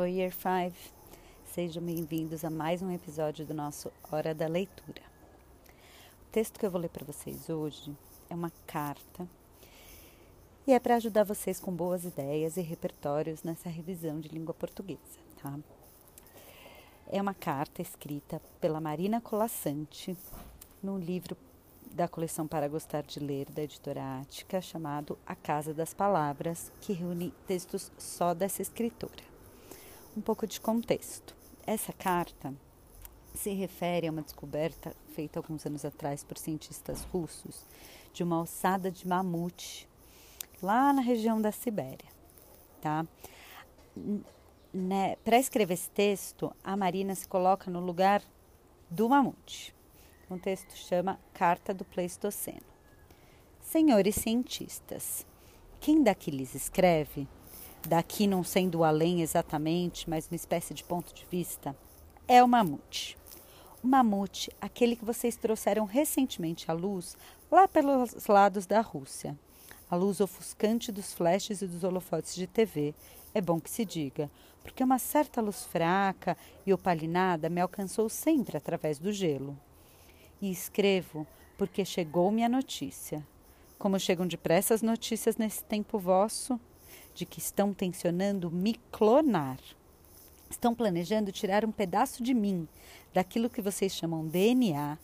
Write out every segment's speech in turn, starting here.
Oi, Year 5. Sejam bem-vindos a mais um episódio do nosso Hora da Leitura. O texto que eu vou ler para vocês hoje é uma carta e é para ajudar vocês com boas ideias e repertórios nessa revisão de língua portuguesa, tá? É uma carta escrita pela Marina Colassante no livro da coleção Para Gostar de Ler, da editora Ática, chamado A Casa das Palavras, que reúne textos só dessa escritora um pouco de contexto. Essa carta se refere a uma descoberta feita alguns anos atrás por cientistas russos de uma ossada de mamute lá na região da Sibéria, tá? Né, Para escrever esse texto, a Marina se coloca no lugar do mamute. O texto chama Carta do Pleistoceno. Senhores cientistas, quem daqui lhes escreve daqui não sendo além exatamente, mas uma espécie de ponto de vista, é o mamute. O mamute, aquele que vocês trouxeram recentemente à luz, lá pelos lados da Rússia. A luz ofuscante dos flashes e dos holofotes de TV, é bom que se diga, porque uma certa luz fraca e opalinada me alcançou sempre através do gelo. E escrevo porque chegou-me a notícia. Como chegam depressa as notícias nesse tempo vosso, de que estão tensionando me clonar. Estão planejando tirar um pedaço de mim, daquilo que vocês chamam DNA,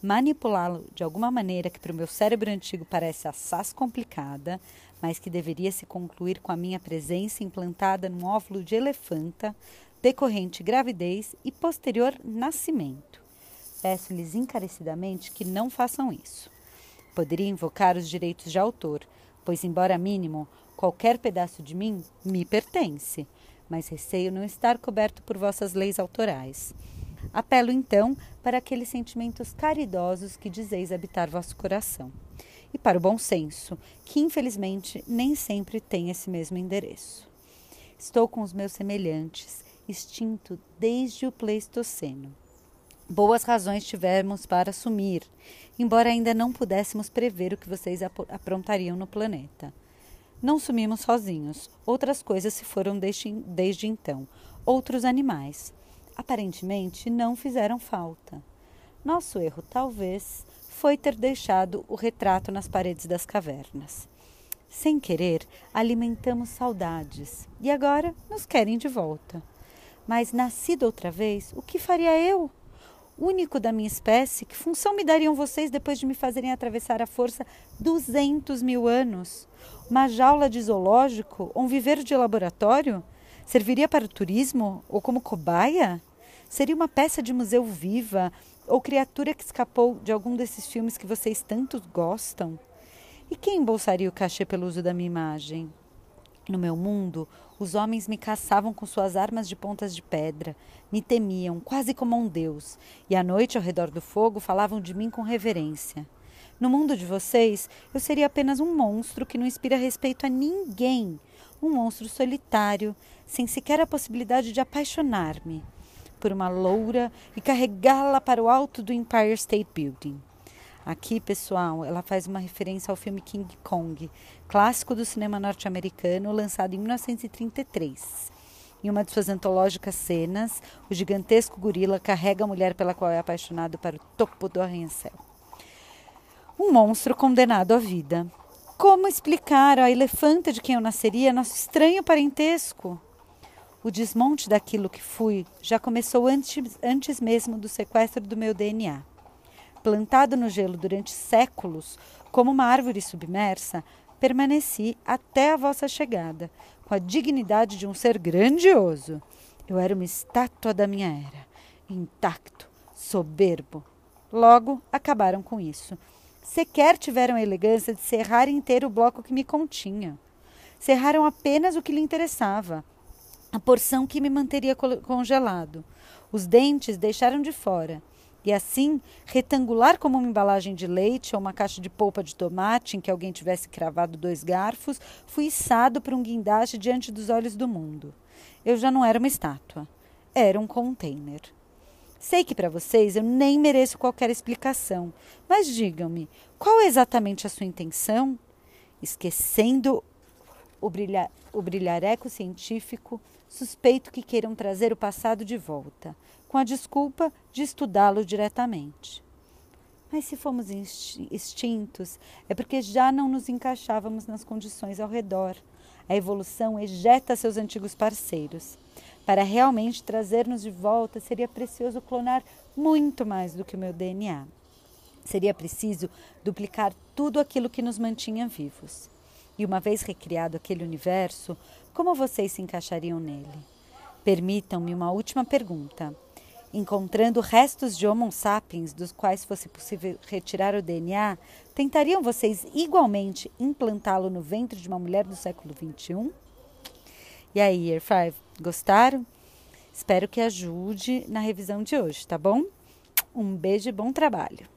manipulá-lo de alguma maneira que para o meu cérebro antigo parece assaz complicada, mas que deveria se concluir com a minha presença implantada num óvulo de elefanta, decorrente gravidez e posterior nascimento. Peço-lhes encarecidamente que não façam isso. Poderia invocar os direitos de autor, pois, embora mínimo, Qualquer pedaço de mim me pertence, mas receio não estar coberto por vossas leis autorais. Apelo então para aqueles sentimentos caridosos que dizeis habitar vosso coração, e para o bom senso, que infelizmente nem sempre tem esse mesmo endereço. Estou com os meus semelhantes, extinto desde o Pleistoceno. Boas razões tivemos para assumir, embora ainda não pudéssemos prever o que vocês aprontariam no planeta. Não sumimos sozinhos. Outras coisas se foram desde, desde então. Outros animais. Aparentemente não fizeram falta. Nosso erro, talvez, foi ter deixado o retrato nas paredes das cavernas. Sem querer, alimentamos saudades e agora nos querem de volta. Mas nascido outra vez, o que faria eu? Único da minha espécie, que função me dariam vocês depois de me fazerem atravessar a força 200 mil anos? Uma jaula de zoológico ou um viveiro de laboratório? Serviria para o turismo ou como cobaia? Seria uma peça de museu viva ou criatura que escapou de algum desses filmes que vocês tanto gostam? E quem embolsaria o cachê pelo uso da minha imagem? No meu mundo, os homens me caçavam com suas armas de pontas de pedra, me temiam, quase como um deus, e à noite, ao redor do fogo, falavam de mim com reverência. No mundo de vocês, eu seria apenas um monstro que não inspira respeito a ninguém, um monstro solitário, sem sequer a possibilidade de apaixonar-me por uma loura e carregá-la para o alto do Empire State Building. Aqui, pessoal, ela faz uma referência ao filme King Kong, clássico do cinema norte-americano, lançado em 1933. Em uma de suas antológicas cenas, o gigantesco gorila carrega a mulher pela qual é apaixonado para o topo do arranha-céu. Um monstro condenado à vida. Como explicar à elefanta de quem eu nasceria nosso estranho parentesco? O desmonte daquilo que fui já começou antes, antes mesmo do sequestro do meu DNA plantado no gelo durante séculos, como uma árvore submersa, permaneci até a vossa chegada, com a dignidade de um ser grandioso. Eu era uma estátua da minha era, intacto, soberbo. Logo, acabaram com isso. Sequer tiveram a elegância de cerrar inteiro o bloco que me continha. Cerraram apenas o que lhe interessava, a porção que me manteria congelado. Os dentes deixaram de fora e assim, retangular como uma embalagem de leite ou uma caixa de polpa de tomate em que alguém tivesse cravado dois garfos, fui içado para um guindaste diante dos olhos do mundo. Eu já não era uma estátua, era um container. Sei que para vocês eu nem mereço qualquer explicação, mas digam-me, qual é exatamente a sua intenção? Esquecendo o, brilha, o brilhareco científico, suspeito que queiram trazer o passado de volta, com a desculpa de estudá-lo diretamente. Mas se fomos extintos, é porque já não nos encaixávamos nas condições ao redor. A evolução ejeta seus antigos parceiros. Para realmente trazer-nos de volta, seria precioso clonar muito mais do que o meu DNA. Seria preciso duplicar tudo aquilo que nos mantinha vivos. E uma vez recriado aquele universo, como vocês se encaixariam nele? Permitam-me uma última pergunta. Encontrando restos de Homo sapiens dos quais fosse possível retirar o DNA, tentariam vocês igualmente implantá-lo no ventre de uma mulher do século XXI? E aí, Year 5, gostaram? Espero que ajude na revisão de hoje, tá bom? Um beijo e bom trabalho!